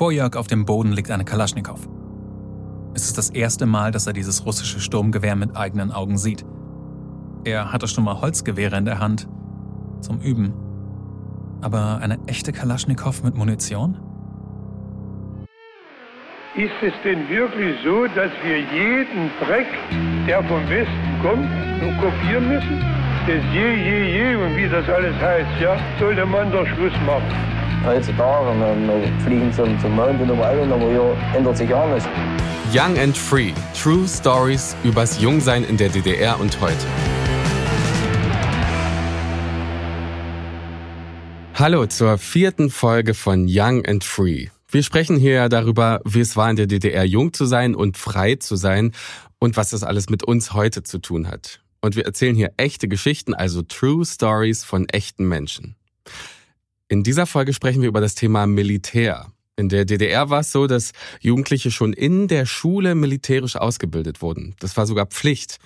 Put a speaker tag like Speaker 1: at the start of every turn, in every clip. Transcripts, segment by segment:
Speaker 1: Vor Jörg auf dem Boden liegt eine Kalaschnikow. Es ist das erste Mal, dass er dieses russische Sturmgewehr mit eigenen Augen sieht. Er hatte schon mal Holzgewehre in der Hand. Zum Üben. Aber eine echte Kalaschnikow mit Munition?
Speaker 2: Ist es denn wirklich so, dass wir jeden Dreck, der vom Westen kommt, nur kopieren müssen? Das je, je, je und wie das alles heißt, ja, sollte man doch Schluss machen.
Speaker 3: Heutzutage, wir, fliegen zum, zum Mond und überall, aber hier ändert sich nichts.
Speaker 4: Young and Free. True Stories übers Jungsein in der DDR und heute. Hallo zur vierten Folge von Young and Free. Wir sprechen hier ja darüber, wie es war in der DDR jung zu sein und frei zu sein und was das alles mit uns heute zu tun hat. Und wir erzählen hier echte Geschichten, also True Stories von echten Menschen. In dieser Folge sprechen wir über das Thema Militär. In der DDR war es so, dass Jugendliche schon in der Schule militärisch ausgebildet wurden. Das war sogar Pflicht.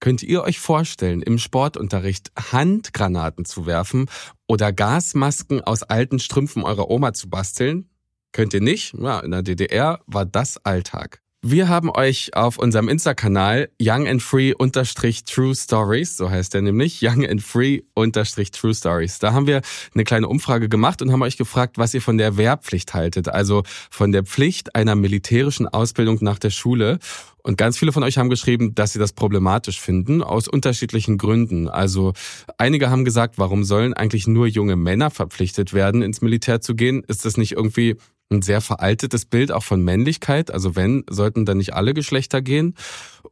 Speaker 4: Könnt ihr euch vorstellen, im Sportunterricht Handgranaten zu werfen oder Gasmasken aus alten Strümpfen eurer Oma zu basteln? Könnt ihr nicht? Ja, in der DDR war das Alltag. Wir haben euch auf unserem Insta-Kanal Young and Free unterstrich True Stories, so heißt er nämlich, Young and Free unterstrich True Stories. Da haben wir eine kleine Umfrage gemacht und haben euch gefragt, was ihr von der Wehrpflicht haltet, also von der Pflicht einer militärischen Ausbildung nach der Schule. Und ganz viele von euch haben geschrieben, dass sie das problematisch finden, aus unterschiedlichen Gründen. Also einige haben gesagt, warum sollen eigentlich nur junge Männer verpflichtet werden, ins Militär zu gehen? Ist das nicht irgendwie ein sehr veraltetes Bild auch von Männlichkeit. Also wenn, sollten dann nicht alle Geschlechter gehen.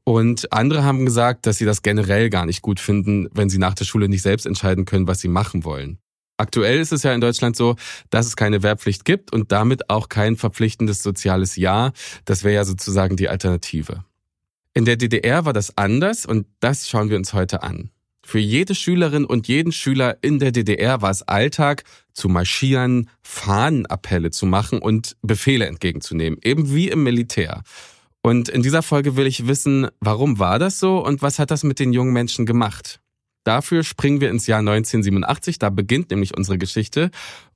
Speaker 4: Und andere haben gesagt, dass sie das generell gar nicht gut finden, wenn sie nach der Schule nicht selbst entscheiden können, was sie machen wollen. Aktuell ist es ja in Deutschland so, dass es keine Wehrpflicht gibt und damit auch kein verpflichtendes soziales Jahr. Das wäre ja sozusagen die Alternative. In der DDR war das anders und das schauen wir uns heute an. Für jede Schülerin und jeden Schüler in der DDR war es Alltag, zu marschieren, Fahnenappelle zu machen und Befehle entgegenzunehmen, eben wie im Militär. Und in dieser Folge will ich wissen, warum war das so und was hat das mit den jungen Menschen gemacht? Dafür springen wir ins Jahr 1987, da beginnt nämlich unsere Geschichte.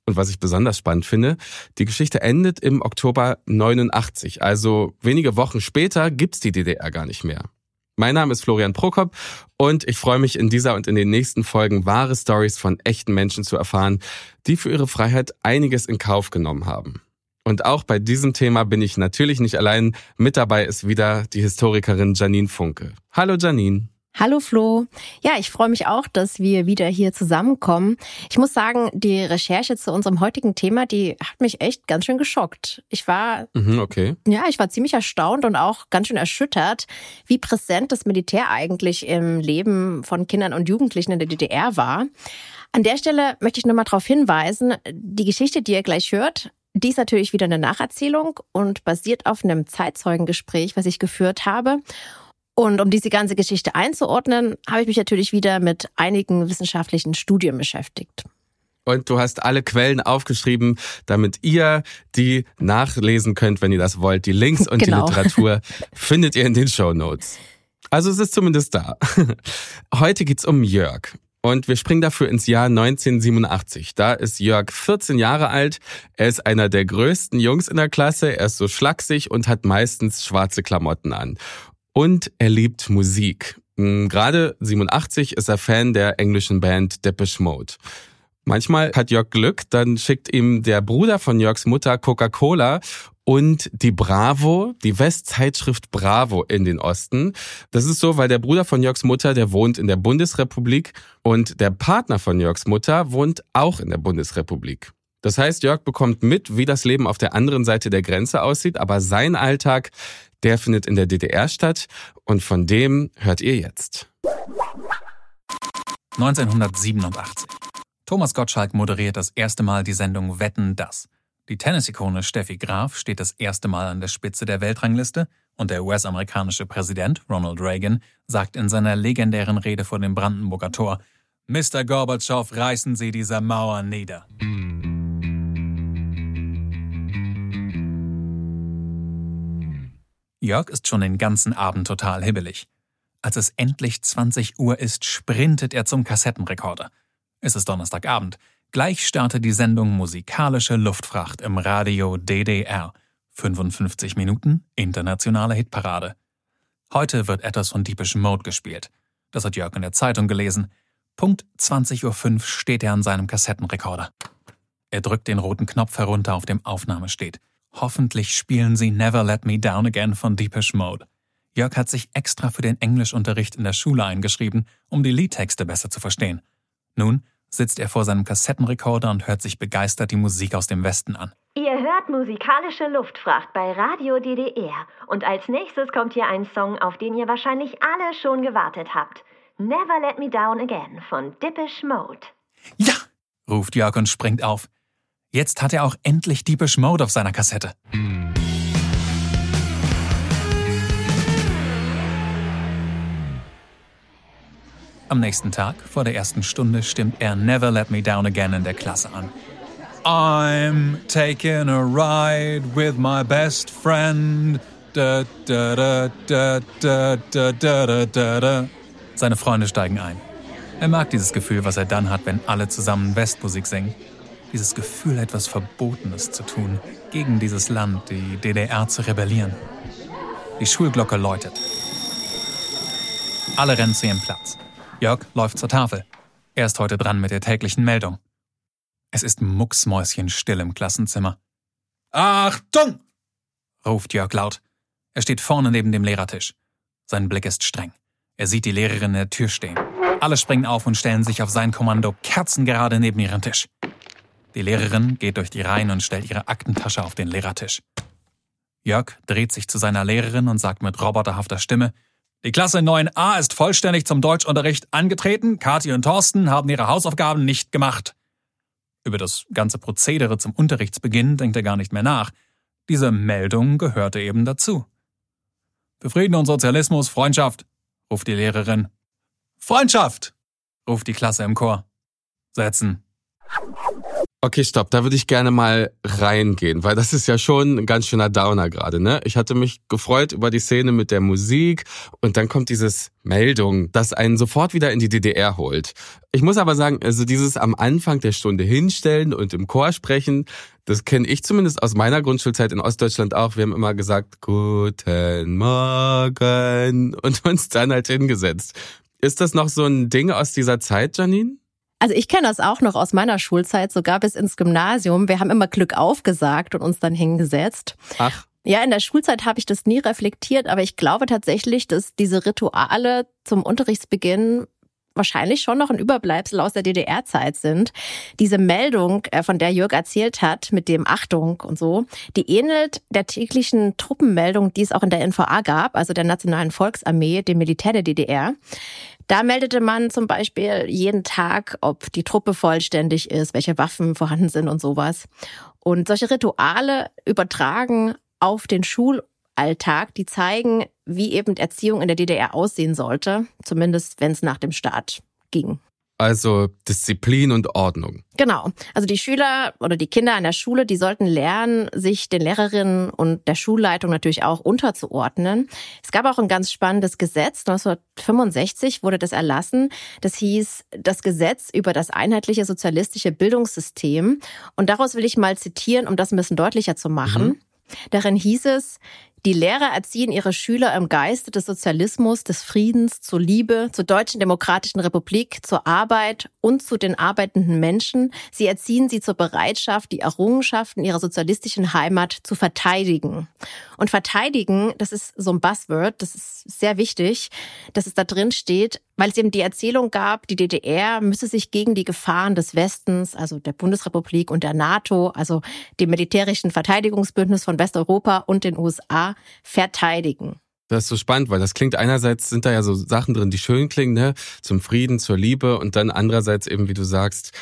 Speaker 4: Und was ich besonders spannend finde, die Geschichte endet im Oktober 89, also wenige Wochen später gibt's die DDR gar nicht mehr. Mein Name ist Florian Prokop und ich freue mich in dieser und in den nächsten Folgen wahre Stories von echten Menschen zu erfahren, die für ihre Freiheit einiges in Kauf genommen haben. Und auch bei diesem Thema bin ich natürlich nicht allein. Mit dabei ist wieder die Historikerin Janine Funke. Hallo Janine.
Speaker 5: Hallo Flo. Ja, ich freue mich auch, dass wir wieder hier zusammenkommen. Ich muss sagen, die Recherche zu unserem heutigen Thema, die hat mich echt ganz schön geschockt. Ich war,
Speaker 4: mhm, okay.
Speaker 5: ja, ich war ziemlich erstaunt und auch ganz schön erschüttert, wie präsent das Militär eigentlich im Leben von Kindern und Jugendlichen in der DDR war. An der Stelle möchte ich nur mal darauf hinweisen, die Geschichte, die ihr gleich hört, die ist natürlich wieder eine Nacherzählung und basiert auf einem Zeitzeugengespräch, was ich geführt habe. Und um diese ganze Geschichte einzuordnen, habe ich mich natürlich wieder mit einigen wissenschaftlichen Studien beschäftigt.
Speaker 4: Und du hast alle Quellen aufgeschrieben, damit ihr die nachlesen könnt, wenn ihr das wollt. Die Links und genau. die Literatur findet ihr in den Show Notes. Also es ist zumindest da. Heute geht's um Jörg. Und wir springen dafür ins Jahr 1987. Da ist Jörg 14 Jahre alt. Er ist einer der größten Jungs in der Klasse. Er ist so schlaksig und hat meistens schwarze Klamotten an und er liebt Musik. Hm, gerade 87 ist er Fan der englischen Band Depeche Mode. Manchmal hat Jörg Glück, dann schickt ihm der Bruder von Jörgs Mutter Coca-Cola und die Bravo, die Westzeitschrift Bravo in den Osten. Das ist so, weil der Bruder von Jörgs Mutter, der wohnt in der Bundesrepublik und der Partner von Jörgs Mutter wohnt auch in der Bundesrepublik. Das heißt, Jörg bekommt mit, wie das Leben auf der anderen Seite der Grenze aussieht, aber sein Alltag, der findet in der DDR statt und von dem hört ihr jetzt.
Speaker 1: 1987. Thomas Gottschalk moderiert das erste Mal die Sendung Wetten das. Die Tennis-Ikone Steffi Graf steht das erste Mal an der Spitze der Weltrangliste und der US-amerikanische Präsident Ronald Reagan sagt in seiner legendären Rede vor dem Brandenburger Tor, Mr. Gorbatschow, reißen Sie diese Mauer nieder. Jörg ist schon den ganzen Abend total hibbelig. Als es endlich 20 Uhr ist, sprintet er zum Kassettenrekorder. Es ist Donnerstagabend. Gleich startet die Sendung Musikalische Luftfracht im Radio DDR. 55 Minuten internationale Hitparade. Heute wird etwas von Deepish Mode gespielt. Das hat Jörg in der Zeitung gelesen. Punkt 20.05 Uhr steht er an seinem Kassettenrekorder. Er drückt den roten Knopf herunter, auf dem Aufnahme steht. Hoffentlich spielen sie Never Let Me Down Again von Deepish Mode. Jörg hat sich extra für den Englischunterricht in der Schule eingeschrieben, um die Liedtexte besser zu verstehen. Nun sitzt er vor seinem Kassettenrekorder und hört sich begeistert die Musik aus dem Westen an.
Speaker 6: Ihr hört musikalische Luftfracht bei Radio DDR. Und als nächstes kommt hier ein Song, auf den ihr wahrscheinlich alle schon gewartet habt. Never Let Me Down Again von Dippish Mode.
Speaker 1: Ja! ruft Jörg und springt auf. Jetzt hat er auch endlich Deepish Mode auf seiner Kassette. Am nächsten Tag, vor der ersten Stunde, stimmt er Never Let Me Down Again in der Klasse an. I'm taking a ride with my best friend. Da, da, da, Seine Freunde steigen ein. Er mag dieses Gefühl, was er dann hat, wenn alle zusammen Westmusik singen. Dieses Gefühl, etwas Verbotenes zu tun, gegen dieses Land, die DDR zu rebellieren. Die Schulglocke läutet. Alle rennen zu ihrem Platz. Jörg läuft zur Tafel. Er ist heute dran mit der täglichen Meldung. Es ist mucksmäuschenstill im Klassenzimmer. Achtung! ruft Jörg laut. Er steht vorne neben dem Lehrertisch. Sein Blick ist streng. Er sieht die Lehrerin in der Tür stehen. Alle springen auf und stellen sich auf sein Kommando kerzengerade neben ihren Tisch. Die Lehrerin geht durch die Reihen und stellt ihre Aktentasche auf den Lehrertisch. Jörg dreht sich zu seiner Lehrerin und sagt mit roboterhafter Stimme, die Klasse 9a ist vollständig zum Deutschunterricht angetreten. Kathi und Thorsten haben ihre Hausaufgaben nicht gemacht. Über das ganze Prozedere zum Unterrichtsbeginn denkt er gar nicht mehr nach. Diese Meldung gehörte eben dazu. Für Frieden und Sozialismus, Freundschaft, ruft die Lehrerin. Freundschaft, ruft die Klasse im Chor. Setzen.
Speaker 4: Okay, stopp, da würde ich gerne mal reingehen, weil das ist ja schon ein ganz schöner Downer gerade, ne? Ich hatte mich gefreut über die Szene mit der Musik und dann kommt dieses Meldung, das einen sofort wieder in die DDR holt. Ich muss aber sagen, also dieses am Anfang der Stunde hinstellen und im Chor sprechen, das kenne ich zumindest aus meiner Grundschulzeit in Ostdeutschland auch. Wir haben immer gesagt, guten Morgen und uns dann halt hingesetzt. Ist das noch so ein Ding aus dieser Zeit, Janine?
Speaker 5: Also ich kenne das auch noch aus meiner Schulzeit, sogar bis ins Gymnasium. Wir haben immer Glück aufgesagt und uns dann hingesetzt.
Speaker 4: Ach.
Speaker 5: Ja, in der Schulzeit habe ich das nie reflektiert, aber ich glaube tatsächlich, dass diese Rituale zum Unterrichtsbeginn wahrscheinlich schon noch ein Überbleibsel aus der DDR-Zeit sind. Diese Meldung, äh, von der Jörg erzählt hat, mit dem Achtung und so, die ähnelt der täglichen Truppenmeldung, die es auch in der NVA gab, also der Nationalen Volksarmee, dem Militär der DDR. Da meldete man zum Beispiel jeden Tag, ob die Truppe vollständig ist, welche Waffen vorhanden sind und sowas. Und solche Rituale übertragen auf den Schulalltag, die zeigen, wie eben Erziehung in der DDR aussehen sollte, zumindest wenn es nach dem Staat ging.
Speaker 4: Also Disziplin und Ordnung.
Speaker 5: Genau. Also die Schüler oder die Kinder an der Schule, die sollten lernen, sich den Lehrerinnen und der Schulleitung natürlich auch unterzuordnen. Es gab auch ein ganz spannendes Gesetz. 1965 wurde das erlassen. Das hieß das Gesetz über das einheitliche sozialistische Bildungssystem. Und daraus will ich mal zitieren, um das ein bisschen deutlicher zu machen. Mhm. Darin hieß es, die Lehrer erziehen ihre Schüler im Geiste des Sozialismus, des Friedens, zur Liebe, zur Deutschen Demokratischen Republik, zur Arbeit und zu den arbeitenden Menschen. Sie erziehen sie zur Bereitschaft, die Errungenschaften ihrer sozialistischen Heimat zu verteidigen. Und verteidigen, das ist so ein Buzzword, das ist sehr wichtig, dass es da drin steht, weil es eben die Erzählung gab, die DDR müsse sich gegen die Gefahren des Westens, also der Bundesrepublik und der NATO, also dem militärischen Verteidigungsbündnis von Westeuropa und den USA verteidigen.
Speaker 4: Das ist so spannend, weil das klingt einerseits sind da ja so Sachen drin, die schön klingen, ne? Zum Frieden, zur Liebe und dann andererseits eben, wie du sagst,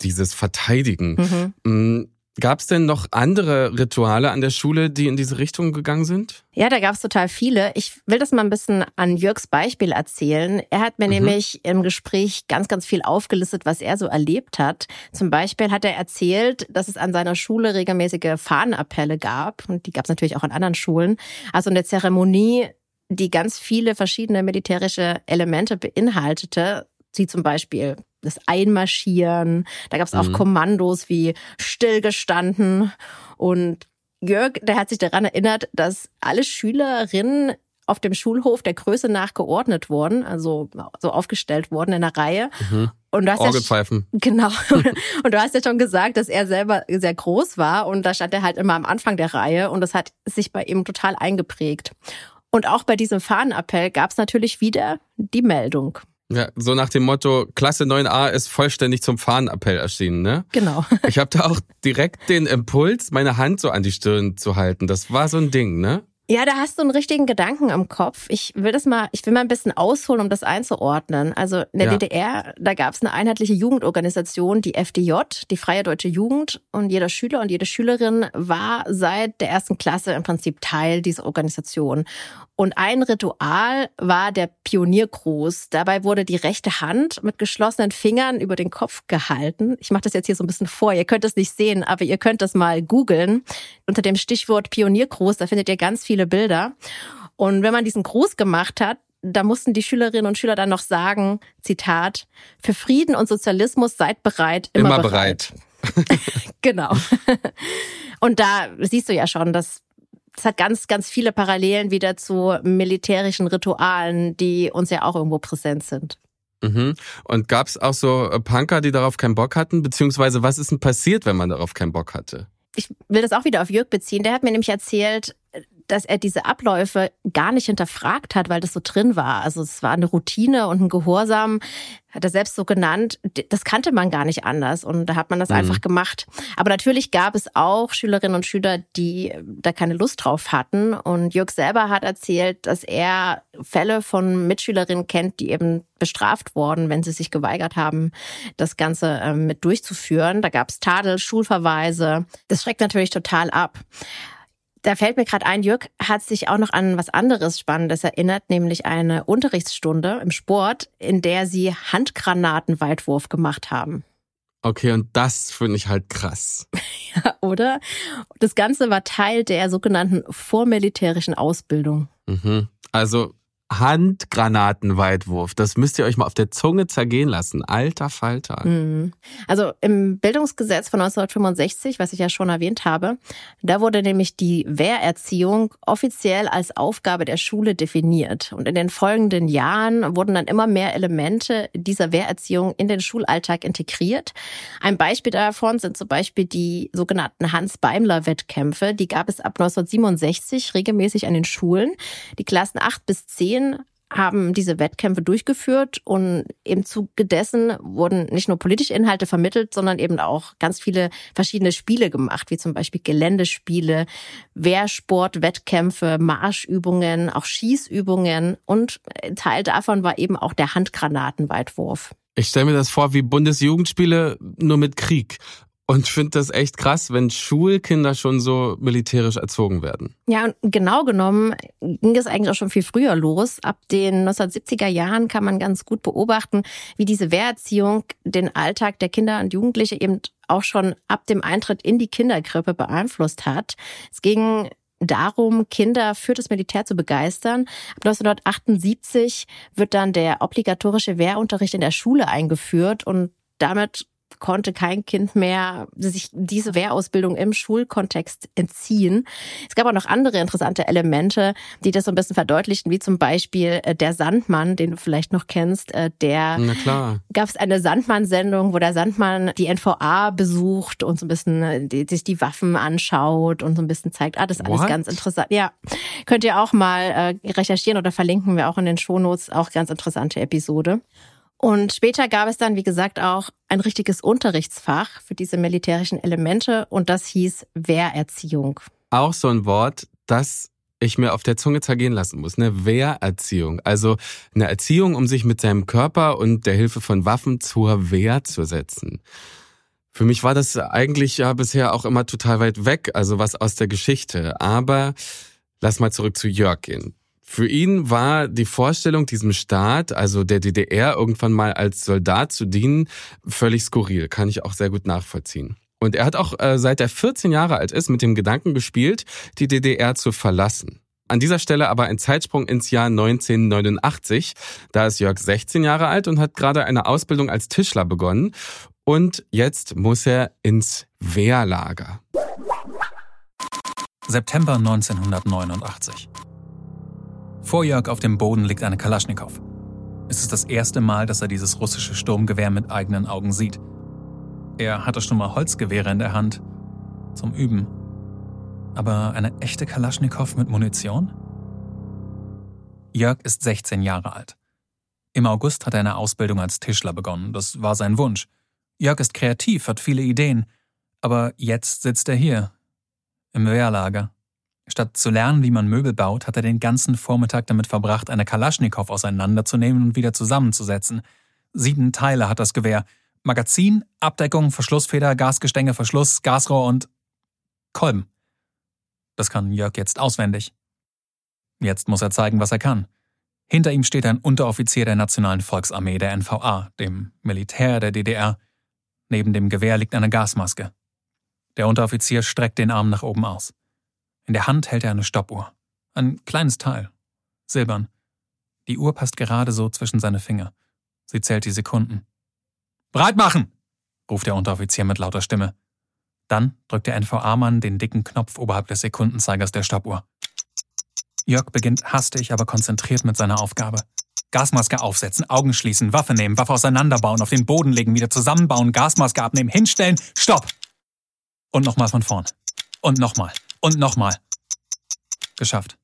Speaker 4: dieses Verteidigen. Mhm. Gab es denn noch andere Rituale an der Schule, die in diese Richtung gegangen sind?
Speaker 5: Ja, da gab es total viele. Ich will das mal ein bisschen an Jörgs Beispiel erzählen. Er hat mir mhm. nämlich im Gespräch ganz, ganz viel aufgelistet, was er so erlebt hat. Zum Beispiel hat er erzählt, dass es an seiner Schule regelmäßige Fahnenappelle gab. Und die gab es natürlich auch an anderen Schulen. Also in der Zeremonie die ganz viele verschiedene militärische Elemente beinhaltete, wie zum Beispiel das Einmarschieren. Da gab es auch mhm. Kommandos wie stillgestanden. Und Jörg, der hat sich daran erinnert, dass alle Schülerinnen auf dem Schulhof der Größe nach geordnet wurden, also so aufgestellt wurden in der Reihe.
Speaker 4: Mhm. Und du hast Orgelpfeifen.
Speaker 5: Ja, genau. Und du hast ja schon gesagt, dass er selber sehr groß war und da stand er halt immer am Anfang der Reihe und das hat sich bei ihm total eingeprägt. Und auch bei diesem Fahnenappell gab es natürlich wieder die Meldung.
Speaker 4: Ja, so nach dem Motto, Klasse 9a ist vollständig zum Fahnenappell erschienen, ne?
Speaker 5: Genau.
Speaker 4: Ich habe da auch direkt den Impuls, meine Hand so an die Stirn zu halten. Das war so ein Ding, ne?
Speaker 5: Ja, da hast du einen richtigen Gedanken im Kopf. Ich will das mal, ich will mal ein bisschen ausholen, um das einzuordnen. Also in der ja. DDR, da gab es eine einheitliche Jugendorganisation, die FDJ, die Freie Deutsche Jugend. Und jeder Schüler und jede Schülerin war seit der ersten Klasse im Prinzip Teil dieser Organisation. Und ein Ritual war der Pioniergruß. Dabei wurde die rechte Hand mit geschlossenen Fingern über den Kopf gehalten. Ich mache das jetzt hier so ein bisschen vor. Ihr könnt es nicht sehen, aber ihr könnt das mal googeln. Unter dem Stichwort Pioniergruß, da findet ihr ganz viele Bilder. Und wenn man diesen Gruß gemacht hat, da mussten die Schülerinnen und Schüler dann noch sagen, Zitat, für Frieden und Sozialismus seid bereit, immer, immer bereit. bereit. genau. Und da siehst du ja schon, dass es hat ganz, ganz viele Parallelen wieder zu militärischen Ritualen, die uns ja auch irgendwo präsent sind.
Speaker 4: Mhm. Und gab es auch so äh, Punker, die darauf keinen Bock hatten? Beziehungsweise was ist denn passiert, wenn man darauf keinen Bock hatte?
Speaker 5: Ich will das auch wieder auf Jörg beziehen. Der hat mir nämlich erzählt, dass er diese Abläufe gar nicht hinterfragt hat, weil das so drin war. Also es war eine Routine und ein Gehorsam, hat er selbst so genannt. Das kannte man gar nicht anders und da hat man das mhm. einfach gemacht. Aber natürlich gab es auch Schülerinnen und Schüler, die da keine Lust drauf hatten. Und Jörg selber hat erzählt, dass er Fälle von Mitschülerinnen kennt, die eben bestraft wurden, wenn sie sich geweigert haben, das Ganze ähm, mit durchzuführen. Da gab es Tadel, Schulverweise. Das schreckt natürlich total ab. Da fällt mir gerade ein, Jörg hat sich auch noch an was anderes Spannendes erinnert, nämlich eine Unterrichtsstunde im Sport, in der sie Handgranatenweitwurf gemacht haben.
Speaker 4: Okay, und das finde ich halt krass.
Speaker 5: ja, oder? Das Ganze war Teil der sogenannten vormilitärischen Ausbildung.
Speaker 4: Mhm. Also Handgranatenweitwurf. Das müsst ihr euch mal auf der Zunge zergehen lassen. Alter Falter.
Speaker 5: Mhm. Also im Bildungsgesetz von 1965, was ich ja schon erwähnt habe, da wurde nämlich die Wehrerziehung offiziell als Aufgabe der Schule definiert. Und in den folgenden Jahren wurden dann immer mehr Elemente dieser Wehrerziehung in den Schulalltag integriert. Ein Beispiel davon sind zum Beispiel die sogenannten Hans-Beimler-Wettkämpfe. Die gab es ab 1967 regelmäßig an den Schulen. Die Klassen 8 bis 10 Medien haben diese Wettkämpfe durchgeführt und im Zuge dessen wurden nicht nur politische Inhalte vermittelt, sondern eben auch ganz viele verschiedene Spiele gemacht, wie zum Beispiel Geländespiele, Wehrsport, Wettkämpfe, Marschübungen, auch Schießübungen und Teil davon war eben auch der Handgranatenweitwurf.
Speaker 4: Ich stelle mir das vor wie Bundesjugendspiele nur mit Krieg und finde das echt krass, wenn Schulkinder schon so militärisch erzogen werden.
Speaker 5: Ja, und genau genommen ging es eigentlich auch schon viel früher los. Ab den 1970er Jahren kann man ganz gut beobachten, wie diese Wehrerziehung den Alltag der Kinder und Jugendliche eben auch schon ab dem Eintritt in die Kinderkrippe beeinflusst hat. Es ging darum, Kinder für das Militär zu begeistern. Ab 1978 wird dann der obligatorische Wehrunterricht in der Schule eingeführt und damit konnte kein Kind mehr sich diese Wehrausbildung im Schulkontext entziehen. Es gab auch noch andere interessante Elemente, die das so ein bisschen verdeutlichten, wie zum Beispiel äh, der Sandmann, den du vielleicht noch kennst. Äh, der gab es eine Sandmann-Sendung, wo der Sandmann die NVA besucht und so ein bisschen äh, sich die Waffen anschaut und so ein bisschen zeigt, ah, das ist alles What? ganz interessant. Ja, könnt ihr auch mal recherchieren oder verlinken wir auch in den Shownotes, auch ganz interessante Episode. Und später gab es dann, wie gesagt, auch ein richtiges Unterrichtsfach für diese militärischen Elemente und das hieß Wehrerziehung.
Speaker 4: Auch so ein Wort, das ich mir auf der Zunge zergehen lassen muss. Eine Wehrerziehung. Also eine Erziehung, um sich mit seinem Körper und der Hilfe von Waffen zur Wehr zu setzen. Für mich war das eigentlich ja bisher auch immer total weit weg, also was aus der Geschichte. Aber lass mal zurück zu Jörg gehen. Für ihn war die Vorstellung, diesem Staat, also der DDR, irgendwann mal als Soldat zu dienen, völlig skurril. Kann ich auch sehr gut nachvollziehen. Und er hat auch, äh, seit er 14 Jahre alt ist, mit dem Gedanken gespielt, die DDR zu verlassen. An dieser Stelle aber ein Zeitsprung ins Jahr 1989. Da ist Jörg 16 Jahre alt und hat gerade eine Ausbildung als Tischler begonnen. Und jetzt muss er ins Wehrlager.
Speaker 1: September 1989. Vor Jörg auf dem Boden liegt eine Kalaschnikow. Es ist das erste Mal, dass er dieses russische Sturmgewehr mit eigenen Augen sieht. Er hatte schon mal Holzgewehre in der Hand. Zum Üben. Aber eine echte Kalaschnikow mit Munition? Jörg ist 16 Jahre alt. Im August hat er eine Ausbildung als Tischler begonnen. Das war sein Wunsch. Jörg ist kreativ, hat viele Ideen. Aber jetzt sitzt er hier, im Wehrlager. Statt zu lernen, wie man Möbel baut, hat er den ganzen Vormittag damit verbracht, eine Kalaschnikow auseinanderzunehmen und wieder zusammenzusetzen. Sieben Teile hat das Gewehr. Magazin, Abdeckung, Verschlussfeder, Gasgestänge, Verschluss, Gasrohr und Kolben. Das kann Jörg jetzt auswendig. Jetzt muss er zeigen, was er kann. Hinter ihm steht ein Unteroffizier der Nationalen Volksarmee, der NVA, dem Militär der DDR. Neben dem Gewehr liegt eine Gasmaske. Der Unteroffizier streckt den Arm nach oben aus. In der Hand hält er eine Stoppuhr. Ein kleines Teil. Silbern. Die Uhr passt gerade so zwischen seine Finger. Sie zählt die Sekunden. Breit machen! ruft der Unteroffizier mit lauter Stimme. Dann drückt der NVA-Mann den dicken Knopf oberhalb des Sekundenzeigers der Stoppuhr. Jörg beginnt hastig, aber konzentriert mit seiner Aufgabe. Gasmaske aufsetzen, Augen schließen, Waffe nehmen, Waffe auseinanderbauen, auf den Boden legen, wieder zusammenbauen, Gasmaske abnehmen, hinstellen, Stopp! Und nochmal von vorn. Und nochmal. Und nochmal. Geschafft.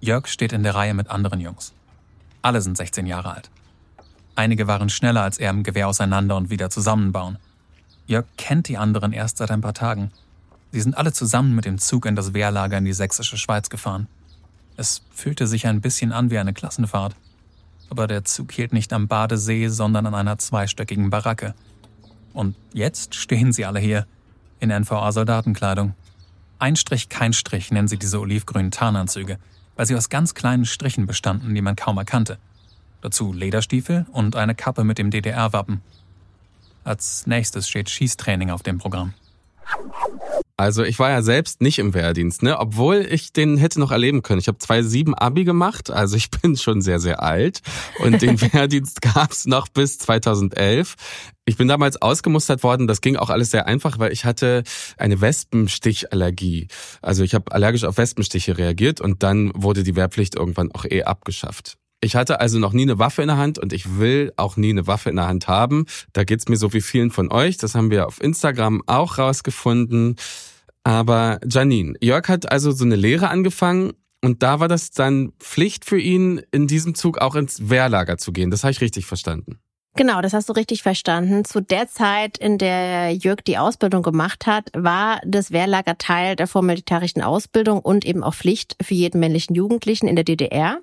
Speaker 1: Jörg steht in der Reihe mit anderen Jungs. Alle sind 16 Jahre alt. Einige waren schneller als er im Gewehr auseinander und wieder zusammenbauen. Jörg kennt die anderen erst seit ein paar Tagen. Sie sind alle zusammen mit dem Zug in das Wehrlager in die sächsische Schweiz gefahren. Es fühlte sich ein bisschen an wie eine Klassenfahrt. Aber der Zug hielt nicht am Badesee, sondern an einer zweistöckigen Baracke. Und jetzt stehen sie alle hier, in NVA-Soldatenkleidung. Ein Strich, kein Strich nennen sie diese olivgrünen Tarnanzüge, weil sie aus ganz kleinen Strichen bestanden, die man kaum erkannte. Dazu Lederstiefel und eine Kappe mit dem DDR-Wappen. Als nächstes steht Schießtraining auf dem Programm.
Speaker 4: Also ich war ja selbst nicht im Wehrdienst, ne? Obwohl ich den hätte noch erleben können. Ich habe 2,7 Abi gemacht, also ich bin schon sehr, sehr alt. Und den Wehrdienst gab's noch bis 2011. Ich bin damals ausgemustert worden. Das ging auch alles sehr einfach, weil ich hatte eine Wespenstichallergie. Also ich habe allergisch auf Wespenstiche reagiert und dann wurde die Wehrpflicht irgendwann auch eh abgeschafft. Ich hatte also noch nie eine Waffe in der Hand und ich will auch nie eine Waffe in der Hand haben. Da geht's mir so wie vielen von euch. Das haben wir auf Instagram auch rausgefunden. Aber Janine, Jörg hat also so eine Lehre angefangen und da war das dann Pflicht für ihn, in diesem Zug auch ins Wehrlager zu gehen. Das habe ich richtig verstanden.
Speaker 5: Genau, das hast du richtig verstanden. Zu der Zeit, in der Jörg die Ausbildung gemacht hat, war das Wehrlager Teil der vormilitärischen Ausbildung und eben auch Pflicht für jeden männlichen Jugendlichen in der DDR.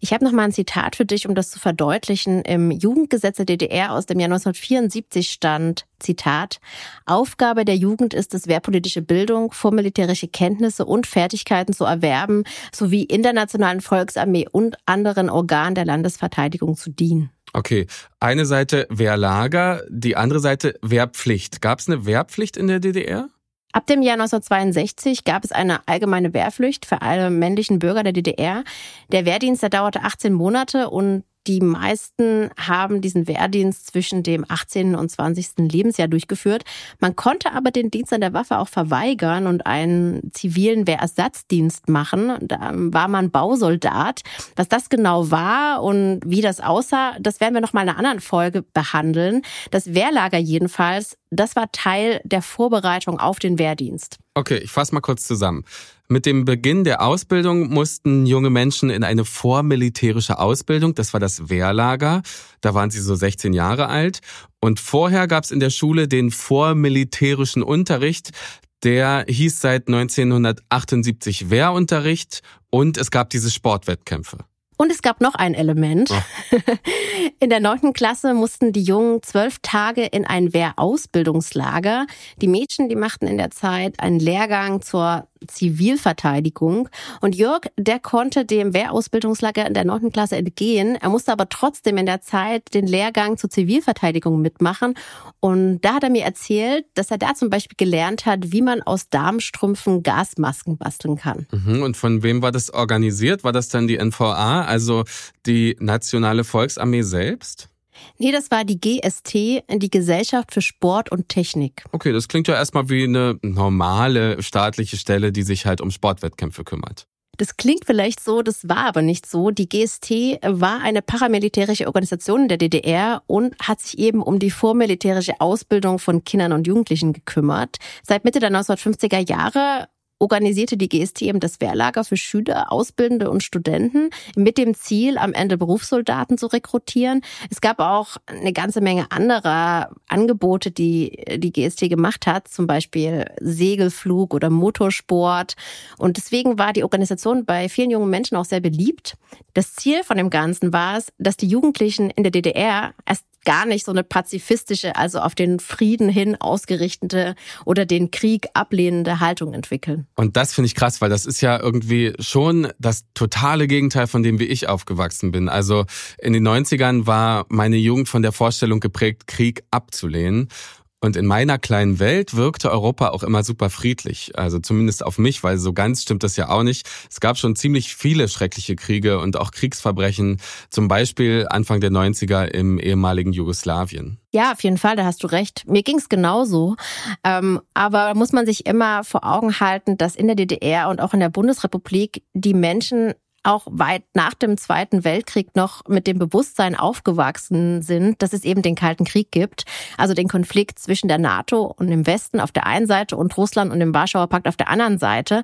Speaker 5: Ich habe noch mal ein Zitat für dich, um das zu verdeutlichen. Im Jugendgesetz der DDR aus dem Jahr 1974 stand, Zitat, Aufgabe der Jugend ist es, wehrpolitische Bildung, vormilitärische Kenntnisse und Fertigkeiten zu erwerben, sowie in der Nationalen Volksarmee und anderen Organen der Landesverteidigung zu dienen.
Speaker 4: Okay, eine Seite Wehrlager, die andere Seite Wehrpflicht. Gab es eine Wehrpflicht in der DDR?
Speaker 5: Ab dem Jahr 1962 gab es eine allgemeine Wehrpflicht für alle männlichen Bürger der DDR. Der Wehrdienst, der dauerte 18 Monate und die meisten haben diesen Wehrdienst zwischen dem 18. und 20. Lebensjahr durchgeführt. Man konnte aber den Dienst an der Waffe auch verweigern und einen zivilen Wehrersatzdienst machen. Da war man Bausoldat. Was das genau war und wie das aussah, das werden wir noch mal in einer anderen Folge behandeln. Das Wehrlager jedenfalls, das war Teil der Vorbereitung auf den Wehrdienst.
Speaker 4: Okay, ich fasse mal kurz zusammen. Mit dem Beginn der Ausbildung mussten junge Menschen in eine vormilitärische Ausbildung. Das war das Wehrlager. Da waren sie so 16 Jahre alt. Und vorher gab es in der Schule den vormilitärischen Unterricht. Der hieß seit 1978 Wehrunterricht und es gab diese Sportwettkämpfe.
Speaker 5: Und es gab noch ein Element. Oh. In der neunten Klasse mussten die Jungen zwölf Tage in ein Wehrausbildungslager. Die Mädchen, die machten in der Zeit einen Lehrgang zur Zivilverteidigung. Und Jörg, der konnte dem Wehrausbildungslager in der 9. Klasse entgehen. Er musste aber trotzdem in der Zeit den Lehrgang zur Zivilverteidigung mitmachen. Und da hat er mir erzählt, dass er da zum Beispiel gelernt hat, wie man aus Darmstrümpfen Gasmasken basteln kann.
Speaker 4: Mhm. Und von wem war das organisiert? War das dann die NVA, also die Nationale Volksarmee selbst?
Speaker 5: Nee, das war die GST, die Gesellschaft für Sport und Technik.
Speaker 4: Okay, das klingt ja erstmal wie eine normale staatliche Stelle, die sich halt um Sportwettkämpfe kümmert.
Speaker 5: Das klingt vielleicht so, das war aber nicht so. Die GST war eine paramilitärische Organisation in der DDR und hat sich eben um die vormilitärische Ausbildung von Kindern und Jugendlichen gekümmert. Seit Mitte der 1950er Jahre organisierte die GST eben das Wehrlager für Schüler, Ausbildende und Studenten mit dem Ziel, am Ende Berufssoldaten zu rekrutieren. Es gab auch eine ganze Menge anderer Angebote, die die GST gemacht hat, zum Beispiel Segelflug oder Motorsport. Und deswegen war die Organisation bei vielen jungen Menschen auch sehr beliebt. Das Ziel von dem Ganzen war es, dass die Jugendlichen in der DDR erst gar nicht so eine pazifistische, also auf den Frieden hin ausgerichtete oder den Krieg ablehnende Haltung entwickeln.
Speaker 4: Und das finde ich krass, weil das ist ja irgendwie schon das totale Gegenteil von dem, wie ich aufgewachsen bin. Also in den 90ern war meine Jugend von der Vorstellung geprägt, Krieg abzulehnen. Und in meiner kleinen Welt wirkte Europa auch immer super friedlich. Also zumindest auf mich, weil so ganz stimmt das ja auch nicht. Es gab schon ziemlich viele schreckliche Kriege und auch Kriegsverbrechen. Zum Beispiel Anfang der 90er im ehemaligen Jugoslawien.
Speaker 5: Ja, auf jeden Fall, da hast du recht. Mir ging's genauso. Ähm, aber muss man sich immer vor Augen halten, dass in der DDR und auch in der Bundesrepublik die Menschen auch weit nach dem Zweiten Weltkrieg noch mit dem Bewusstsein aufgewachsen sind, dass es eben den Kalten Krieg gibt, also den Konflikt zwischen der NATO und dem Westen auf der einen Seite und Russland und dem Warschauer Pakt auf der anderen Seite.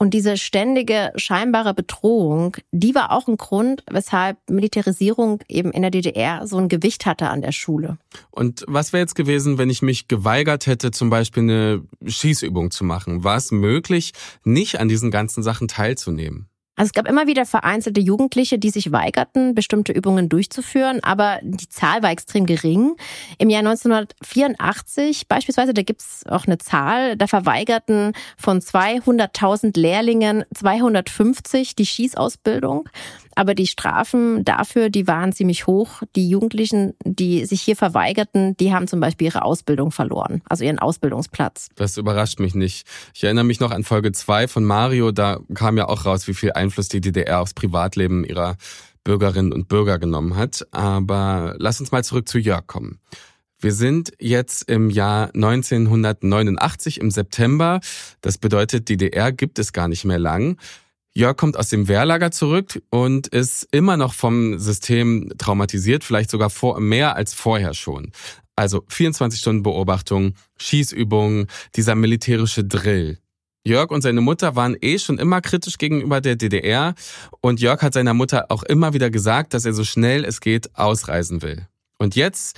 Speaker 5: Und diese ständige scheinbare Bedrohung, die war auch ein Grund, weshalb Militarisierung eben in der DDR so ein Gewicht hatte an der Schule.
Speaker 4: Und was wäre jetzt gewesen, wenn ich mich geweigert hätte, zum Beispiel eine Schießübung zu machen? War es möglich, nicht an diesen ganzen Sachen teilzunehmen?
Speaker 5: Also es gab immer wieder vereinzelte Jugendliche, die sich weigerten, bestimmte Übungen durchzuführen, aber die Zahl war extrem gering. Im Jahr 1984 beispielsweise, da gibt's auch eine Zahl, da verweigerten von 200.000 Lehrlingen 250 die Schießausbildung. Aber die Strafen dafür, die waren ziemlich hoch. Die Jugendlichen, die sich hier verweigerten, die haben zum Beispiel ihre Ausbildung verloren, also ihren Ausbildungsplatz.
Speaker 4: Das überrascht mich nicht. Ich erinnere mich noch an Folge 2 von Mario, da kam ja auch raus, wie viel Einfluss die DDR aufs Privatleben ihrer Bürgerinnen und Bürger genommen hat. Aber lass uns mal zurück zu Jörg kommen. Wir sind jetzt im Jahr 1989 im September. Das bedeutet, DDR gibt es gar nicht mehr lang. Jörg kommt aus dem Wehrlager zurück und ist immer noch vom System traumatisiert, vielleicht sogar vor, mehr als vorher schon. Also 24 Stunden Beobachtung, Schießübungen, dieser militärische Drill. Jörg und seine Mutter waren eh schon immer kritisch gegenüber der DDR und Jörg hat seiner Mutter auch immer wieder gesagt, dass er so schnell es geht ausreisen will. Und jetzt,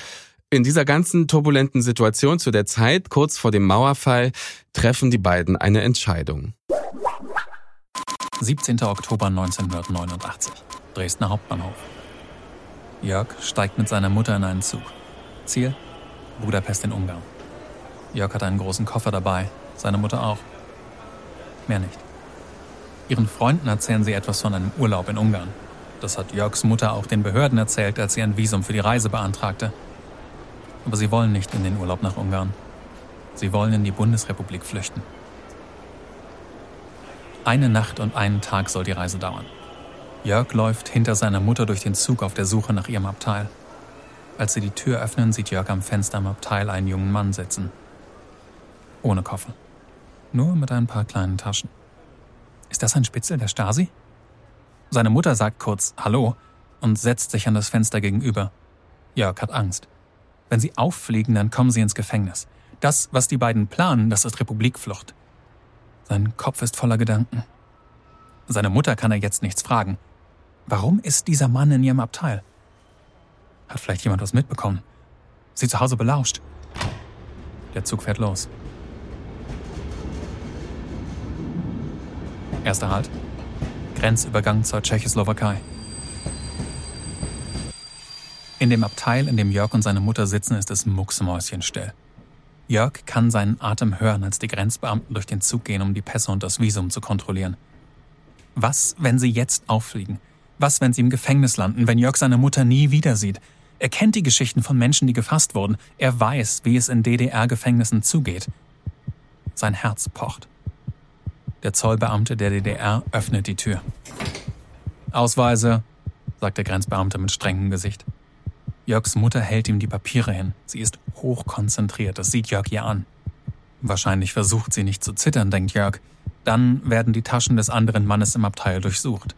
Speaker 4: in dieser ganzen turbulenten Situation zu der Zeit, kurz vor dem Mauerfall, treffen die beiden eine Entscheidung.
Speaker 1: 17. Oktober 1989. Dresdner Hauptbahnhof. Jörg steigt mit seiner Mutter in einen Zug. Ziel? Budapest in Ungarn. Jörg hat einen großen Koffer dabei, seine Mutter auch. Mehr nicht. Ihren Freunden erzählen sie etwas von einem Urlaub in Ungarn. Das hat Jörgs Mutter auch den Behörden erzählt, als sie ein Visum für die Reise beantragte. Aber sie wollen nicht in den Urlaub nach Ungarn. Sie wollen in die Bundesrepublik flüchten. Eine Nacht und einen Tag soll die Reise dauern. Jörg läuft hinter seiner Mutter durch den Zug auf der Suche nach ihrem Abteil. Als sie die Tür öffnen, sieht Jörg am Fenster im Abteil einen jungen Mann sitzen. Ohne Koffer. Nur mit ein paar kleinen Taschen. Ist das ein Spitzel der Stasi? Seine Mutter sagt kurz Hallo und setzt sich an das Fenster gegenüber. Jörg hat Angst. Wenn sie auffliegen, dann kommen sie ins Gefängnis. Das, was die beiden planen, das ist Republikflucht. Sein Kopf ist voller Gedanken. Seine Mutter kann er jetzt nichts fragen. Warum ist dieser Mann in ihrem Abteil? Hat vielleicht jemand was mitbekommen? Sie zu Hause belauscht? Der Zug fährt los. Erster Halt. Grenzübergang zur Tschechoslowakei. In dem Abteil, in dem Jörg und seine Mutter sitzen, ist es mucksmäuschenstill. Jörg kann seinen Atem hören, als die Grenzbeamten durch den Zug gehen, um die Pässe und das Visum zu kontrollieren. Was, wenn sie jetzt auffliegen? Was, wenn sie im Gefängnis landen, wenn Jörg seine Mutter nie wieder sieht? Er kennt die Geschichten von Menschen, die gefasst wurden. Er weiß, wie es in DDR-Gefängnissen zugeht. Sein Herz pocht. Der Zollbeamte der DDR öffnet die Tür. Ausweise, sagt der Grenzbeamte mit strengem Gesicht. Jörgs Mutter hält ihm die Papiere hin. Sie ist hochkonzentriert, das sieht Jörg ihr an. Wahrscheinlich versucht sie nicht zu zittern, denkt Jörg. Dann werden die Taschen des anderen Mannes im Abteil durchsucht.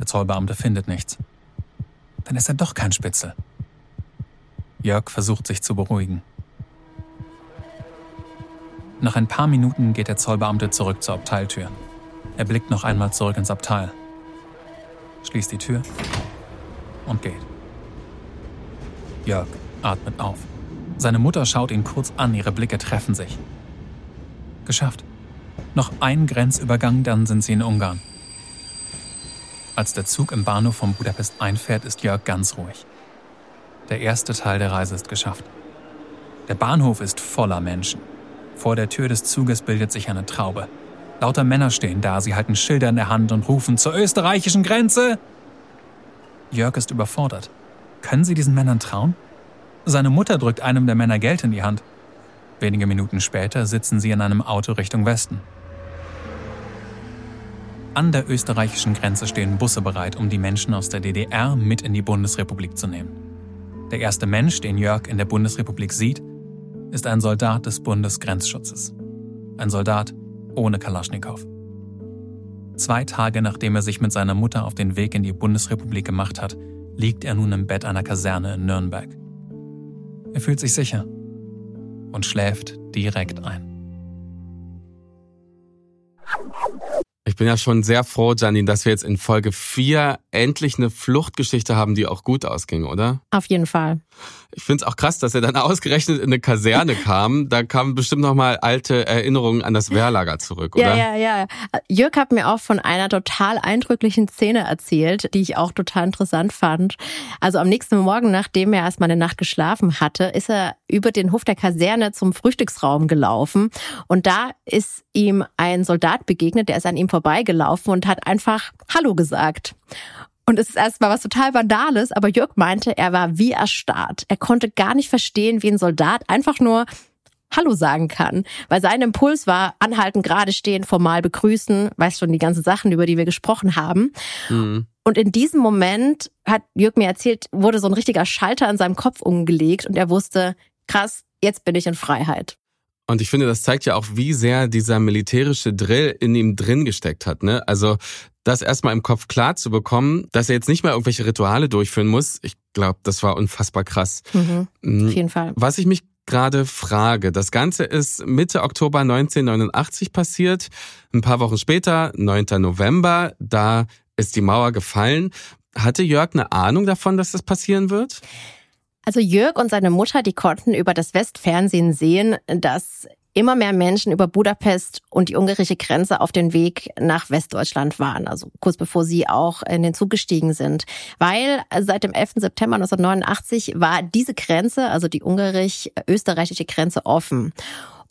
Speaker 1: Der Zollbeamte findet nichts. Dann ist er doch kein Spitzel. Jörg versucht sich zu beruhigen. Nach ein paar Minuten geht der Zollbeamte zurück zur Abteiltür. Er blickt noch einmal zurück ins Abteil, schließt die Tür und geht. Jörg atmet auf. Seine Mutter schaut ihn kurz an, ihre Blicke treffen sich. Geschafft. Noch ein Grenzübergang, dann sind sie in Ungarn. Als der Zug im Bahnhof von Budapest einfährt, ist Jörg ganz ruhig. Der erste Teil der Reise ist geschafft. Der Bahnhof ist voller Menschen. Vor der Tür des Zuges bildet sich eine Traube. Lauter Männer stehen da, sie halten Schilder in der Hand und rufen zur österreichischen Grenze. Jörg ist überfordert. Können Sie diesen Männern trauen? Seine Mutter drückt einem der Männer Geld in die Hand. Wenige Minuten später sitzen sie in einem Auto Richtung Westen. An der österreichischen Grenze stehen Busse bereit, um die Menschen aus der DDR mit in die Bundesrepublik zu nehmen. Der erste Mensch, den Jörg in der Bundesrepublik sieht, ist ein Soldat des Bundesgrenzschutzes. Ein Soldat ohne Kalaschnikow. Zwei Tage nachdem er sich mit seiner Mutter auf den Weg in die Bundesrepublik gemacht hat, liegt er nun im Bett einer Kaserne in Nürnberg. Er fühlt sich sicher und schläft direkt ein.
Speaker 4: Ich bin ja schon sehr froh, Janine, dass wir jetzt in Folge 4 endlich eine Fluchtgeschichte haben, die auch gut ausging, oder?
Speaker 5: Auf jeden Fall.
Speaker 4: Ich finde es auch krass, dass er dann ausgerechnet in eine Kaserne kam. Da kamen bestimmt noch mal alte Erinnerungen an das Wehrlager zurück, oder?
Speaker 5: Ja, ja, ja. Jörg hat mir auch von einer total eindrücklichen Szene erzählt, die ich auch total interessant fand. Also am nächsten Morgen, nachdem er erstmal eine Nacht geschlafen hatte, ist er über den Hof der Kaserne zum Frühstücksraum gelaufen. Und da ist ihm ein Soldat begegnet, der ist an ihm vorbeigelaufen und hat einfach Hallo gesagt. Und es ist erstmal was total Vandales, aber Jörg meinte, er war wie erstarrt. Er konnte gar nicht verstehen, wie ein Soldat einfach nur Hallo sagen kann, weil sein Impuls war, anhalten, gerade stehen, formal begrüßen, weißt schon, die ganzen Sachen, über die wir gesprochen haben. Mhm. Und in diesem Moment, hat Jörg mir erzählt, wurde so ein richtiger Schalter in seinem Kopf umgelegt und er wusste, krass, jetzt bin ich in Freiheit.
Speaker 4: Und ich finde, das zeigt ja auch, wie sehr dieser militärische Drill in ihm drin gesteckt hat. Ne? Also das erstmal im Kopf klar zu bekommen, dass er jetzt nicht mehr irgendwelche Rituale durchführen muss, ich glaube, das war unfassbar krass.
Speaker 5: Mhm, mhm, auf jeden Fall.
Speaker 4: Was ich mich gerade frage, das Ganze ist Mitte Oktober 1989 passiert. Ein paar Wochen später, 9. November, da ist die Mauer gefallen. Hatte Jörg eine Ahnung davon, dass das passieren wird?
Speaker 5: Also Jörg und seine Mutter, die konnten über das Westfernsehen sehen, dass immer mehr Menschen über Budapest und die ungarische Grenze auf den Weg nach Westdeutschland waren, also kurz bevor sie auch in den Zug gestiegen sind. Weil seit dem 11. September 1989 war diese Grenze, also die ungarisch-österreichische Grenze offen.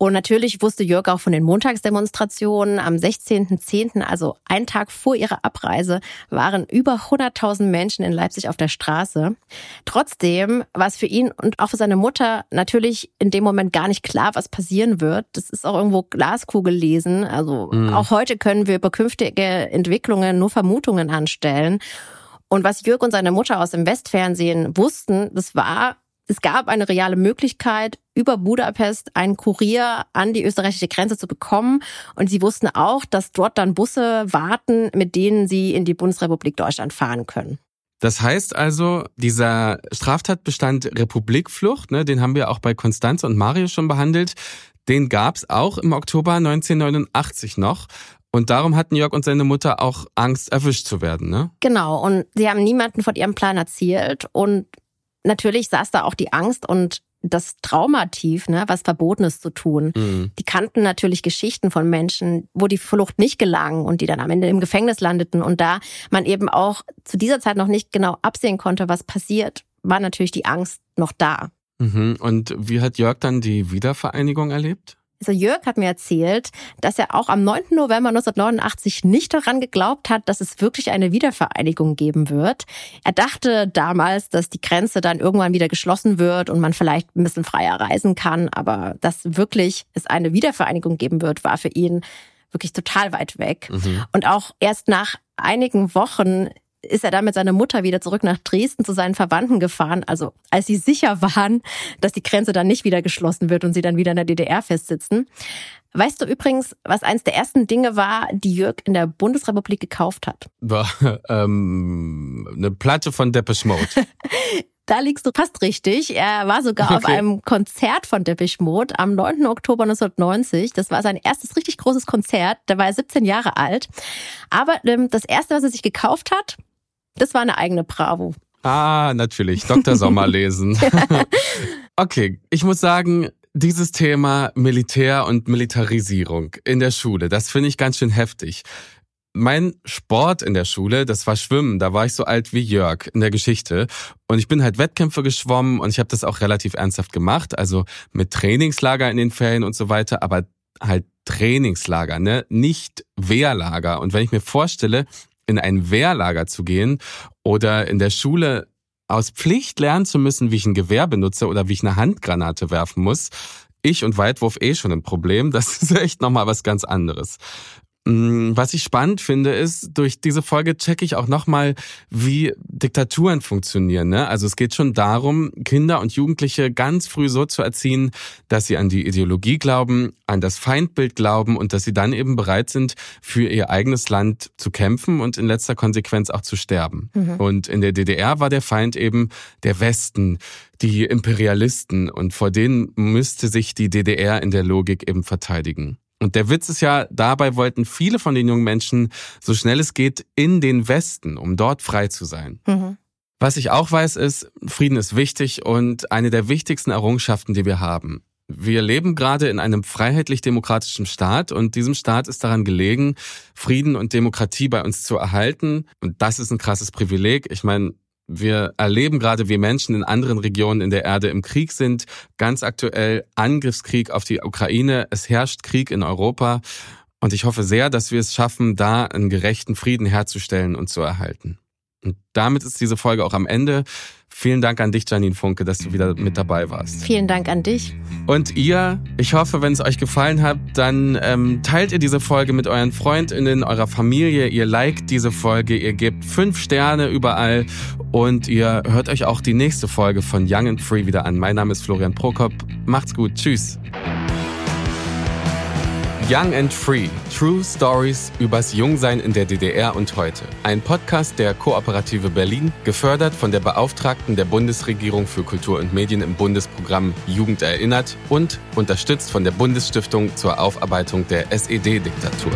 Speaker 5: Und natürlich wusste Jörg auch von den Montagsdemonstrationen. Am 16.10., also einen Tag vor ihrer Abreise, waren über 100.000 Menschen in Leipzig auf der Straße. Trotzdem war es für ihn und auch für seine Mutter natürlich in dem Moment gar nicht klar, was passieren wird. Das ist auch irgendwo Glaskugel lesen. Also mhm. auch heute können wir über künftige Entwicklungen nur Vermutungen anstellen. Und was Jörg und seine Mutter aus dem Westfernsehen wussten, das war, es gab eine reale Möglichkeit, über Budapest einen Kurier an die österreichische Grenze zu bekommen. Und sie wussten auch, dass dort dann Busse warten, mit denen sie in die Bundesrepublik Deutschland fahren können.
Speaker 4: Das heißt also, dieser Straftatbestand Republikflucht, ne, den haben wir auch bei Konstanze und Mario schon behandelt, den gab's auch im Oktober 1989 noch. Und darum hatten Jörg und seine Mutter auch Angst, erwischt zu werden, ne?
Speaker 5: Genau. Und sie haben niemanden von ihrem Plan erzählt. Und natürlich saß da auch die Angst und das Traumativ, ne, was Verbotenes zu tun. Mhm. Die kannten natürlich Geschichten von Menschen, wo die Flucht nicht gelang und die dann am Ende im Gefängnis landeten. Und da man eben auch zu dieser Zeit noch nicht genau absehen konnte, was passiert, war natürlich die Angst noch da.
Speaker 4: Mhm. Und wie hat Jörg dann die Wiedervereinigung erlebt?
Speaker 5: Also Jörg hat mir erzählt, dass er auch am 9. November 1989 nicht daran geglaubt hat, dass es wirklich eine Wiedervereinigung geben wird. Er dachte damals, dass die Grenze dann irgendwann wieder geschlossen wird und man vielleicht ein bisschen freier reisen kann, aber dass wirklich es eine Wiedervereinigung geben wird, war für ihn wirklich total weit weg. Mhm. Und auch erst nach einigen Wochen ist er dann mit seiner Mutter wieder zurück nach Dresden zu seinen Verwandten gefahren. Also als sie sicher waren, dass die Grenze dann nicht wieder geschlossen wird und sie dann wieder in der DDR festsitzen. Weißt du übrigens, was eines der ersten Dinge war, die Jörg in der Bundesrepublik gekauft hat?
Speaker 4: War, ähm, eine Platte von Depeche Mode.
Speaker 5: Da liegst du fast richtig. Er war sogar okay. auf einem Konzert von Depeche Mode am 9. Oktober 1990. Das war sein erstes richtig großes Konzert. Da war er 17 Jahre alt. Aber ähm, das erste, was er sich gekauft hat, das war eine eigene Bravo.
Speaker 4: Ah, natürlich. Dr. Sommer lesen. okay, ich muss sagen, dieses Thema Militär und Militarisierung in der Schule, das finde ich ganz schön heftig. Mein Sport in der Schule, das war Schwimmen. Da war ich so alt wie Jörg in der Geschichte. Und ich bin halt Wettkämpfe geschwommen und ich habe das auch relativ ernsthaft gemacht. Also mit Trainingslager in den Ferien und so weiter, aber halt Trainingslager, ne? Nicht Wehrlager. Und wenn ich mir vorstelle, in ein Wehrlager zu gehen oder in der Schule aus Pflicht lernen zu müssen, wie ich ein Gewehr benutze oder wie ich eine Handgranate werfen muss. Ich und Weitwurf eh schon ein Problem. Das ist echt nochmal was ganz anderes. Mm, was ich spannend finde, ist, durch diese Folge checke ich auch nochmal, wie Diktaturen funktionieren. Ne? Also es geht schon darum, Kinder und Jugendliche ganz früh so zu erziehen, dass sie an die Ideologie glauben, an das Feindbild glauben und dass sie dann eben bereit sind, für ihr eigenes Land zu kämpfen und in letzter Konsequenz auch zu sterben. Mhm. Und in der DDR war der Feind eben der Westen, die Imperialisten und vor denen müsste sich die DDR in der Logik eben verteidigen. Und der Witz ist ja, dabei wollten viele von den jungen Menschen so schnell es geht in den Westen, um dort frei zu sein. Mhm. Was ich auch weiß, ist, Frieden ist wichtig und eine der wichtigsten Errungenschaften, die wir haben. Wir leben gerade in einem freiheitlich-demokratischen Staat und diesem Staat ist daran gelegen, Frieden und Demokratie bei uns zu erhalten. Und das ist ein krasses Privileg. Ich meine, wir erleben gerade, wie Menschen in anderen Regionen in der Erde im Krieg sind. Ganz aktuell Angriffskrieg auf die Ukraine. Es herrscht Krieg in Europa. Und ich hoffe sehr, dass wir es schaffen, da einen gerechten Frieden herzustellen und zu erhalten. Und damit ist diese Folge auch am Ende. Vielen Dank an dich, Janine Funke, dass du wieder mit dabei warst.
Speaker 5: Vielen Dank an dich.
Speaker 4: Und ihr, ich hoffe, wenn es euch gefallen hat, dann ähm, teilt ihr diese Folge mit euren Freundinnen, eurer Familie. Ihr liked diese Folge, ihr gebt fünf Sterne überall und ihr hört euch auch die nächste Folge von Young and Free wieder an. Mein Name ist Florian Prokop. Macht's gut. Tschüss. Young and Free. True Stories übers Jungsein in der DDR und heute. Ein Podcast der Kooperative Berlin, gefördert von der Beauftragten der Bundesregierung für Kultur und Medien im Bundesprogramm Jugend erinnert und unterstützt von der Bundesstiftung zur Aufarbeitung der SED-Diktatur.